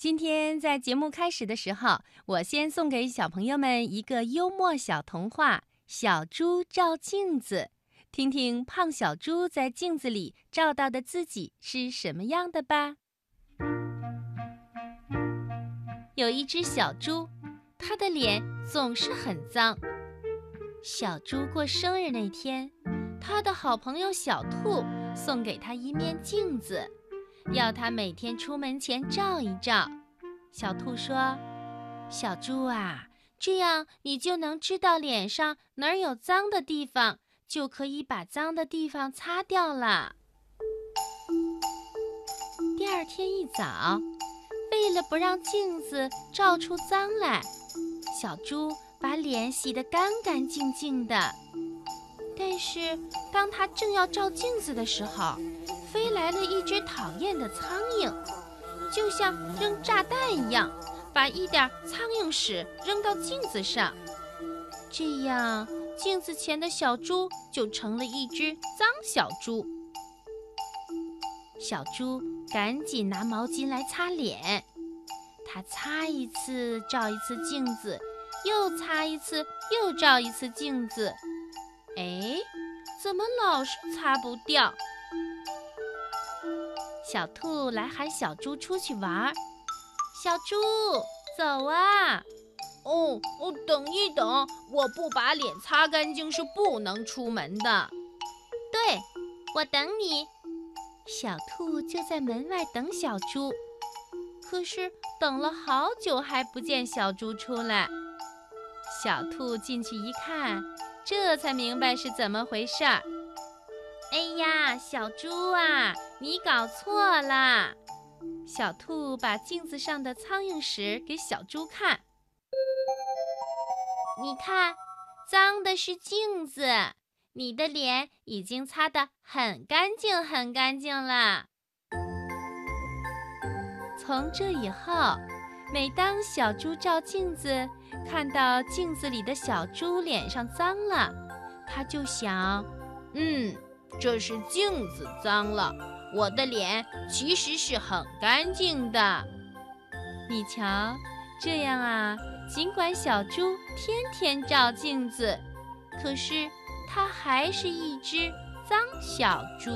今天在节目开始的时候，我先送给小朋友们一个幽默小童话《小猪照镜子》，听听胖小猪在镜子里照到的自己是什么样的吧。有一只小猪，它的脸总是很脏。小猪过生日那天，它的好朋友小兔送给它一面镜子。要他每天出门前照一照。小兔说：“小猪啊，这样你就能知道脸上哪儿有脏的地方，就可以把脏的地方擦掉了。”第二天一早，为了不让镜子照出脏来，小猪把脸洗得干干净净的。但是，当他正要照镜子的时候，飞来了一只讨厌的苍蝇，就像扔炸弹一样，把一点苍蝇屎扔到镜子上。这样，镜子前的小猪就成了一只脏小猪。小猪赶紧拿毛巾来擦脸，它擦一次照一次镜子，又擦一次又照一次镜子。哎，怎么老是擦不掉？小兔来喊小猪出去玩儿，小猪，走啊！哦哦，等一等，我不把脸擦干净是不能出门的。对，我等你。小兔就在门外等小猪，可是等了好久还不见小猪出来。小兔进去一看，这才明白是怎么回事儿。哎呀，小猪啊，你搞错了！小兔把镜子上的苍蝇屎给小猪看，你看，脏的是镜子，你的脸已经擦得很干净很干净了。从这以后，每当小猪照镜子，看到镜子里的小猪脸上脏了，他就想，嗯。这是镜子脏了，我的脸其实是很干净的。你瞧，这样啊，尽管小猪天天照镜子，可是它还是一只脏小猪。